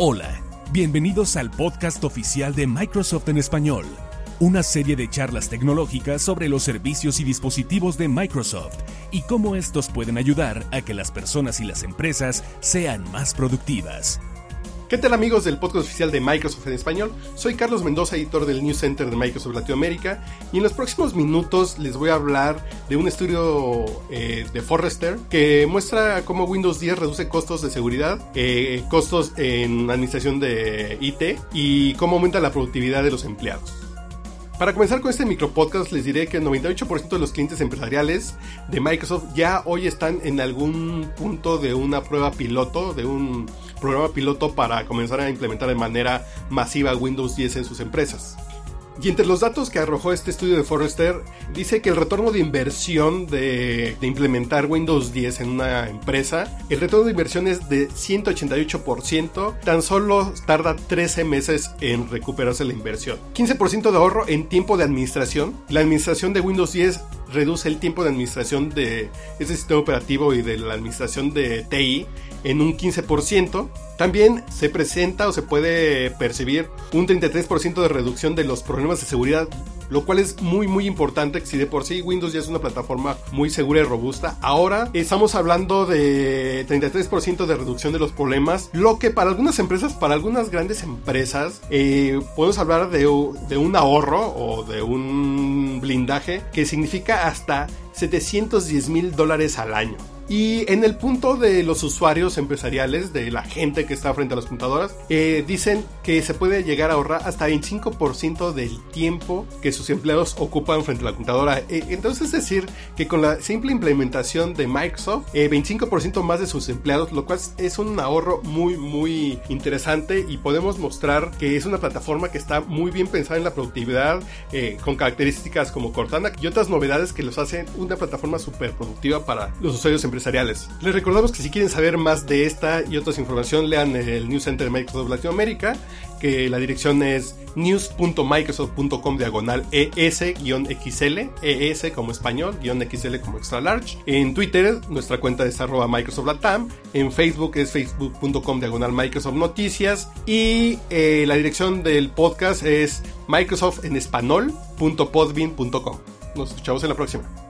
Hola, bienvenidos al podcast oficial de Microsoft en español, una serie de charlas tecnológicas sobre los servicios y dispositivos de Microsoft y cómo estos pueden ayudar a que las personas y las empresas sean más productivas. ¿Qué tal amigos del podcast oficial de Microsoft en español? Soy Carlos Mendoza, editor del News Center de Microsoft Latinoamérica y en los próximos minutos les voy a hablar de un estudio eh, de Forrester que muestra cómo Windows 10 reduce costos de seguridad, eh, costos en administración de IT y cómo aumenta la productividad de los empleados. Para comenzar con este micropodcast les diré que el 98% de los clientes empresariales de Microsoft ya hoy están en algún punto de una prueba piloto, de un programa piloto para comenzar a implementar de manera masiva Windows 10 en sus empresas. Y entre los datos que arrojó este estudio de Forrester, dice que el retorno de inversión de, implementar Windows 10 en una empresa, el retorno de inversión es de 188%, tan solo tarda 13 meses en recuperarse la inversión. 15% de ahorro en tiempo de administración. La administración de Windows 10 reduce el tiempo de administración de este sistema operativo y de la administración de TI en un 15%. También se presenta o se puede percibir un 33% de reducción de los problemas de seguridad, lo cual es muy muy importante si de por sí Windows ya es una plataforma muy segura y robusta. Ahora estamos hablando de 33% de reducción de los problemas, lo que para algunas empresas, para algunas grandes empresas, eh, podemos hablar de, de un ahorro o de un blindaje que significa hasta 710 mil dólares al año. Y en el punto de los usuarios empresariales, de la gente que está frente a las computadoras, eh, dicen que se puede llegar a ahorrar hasta 25% del tiempo que sus empleados ocupan frente a la computadora. Eh, entonces es decir que con la simple implementación de Microsoft, 25% eh, más de sus empleados, lo cual es un ahorro muy muy interesante y podemos mostrar que es una plataforma que está muy bien pensada en la productividad, con características como Cortana y otras novedades que los hacen una plataforma súper productiva para los usuarios empresariales les recordamos que si quieren saber más de esta y otras información, lean el News Center de Microsoft Latinoamérica, que la dirección es news.microsoft.com diagonal ES-XL, ES como español, guion XL como extra large. En Twitter, nuestra cuenta es arroba Microsoft Latam. En Facebook es facebook.com diagonal Microsoft Noticias. Y eh, la dirección del podcast es Microsoft en español.podbean.com. Nos escuchamos en la próxima.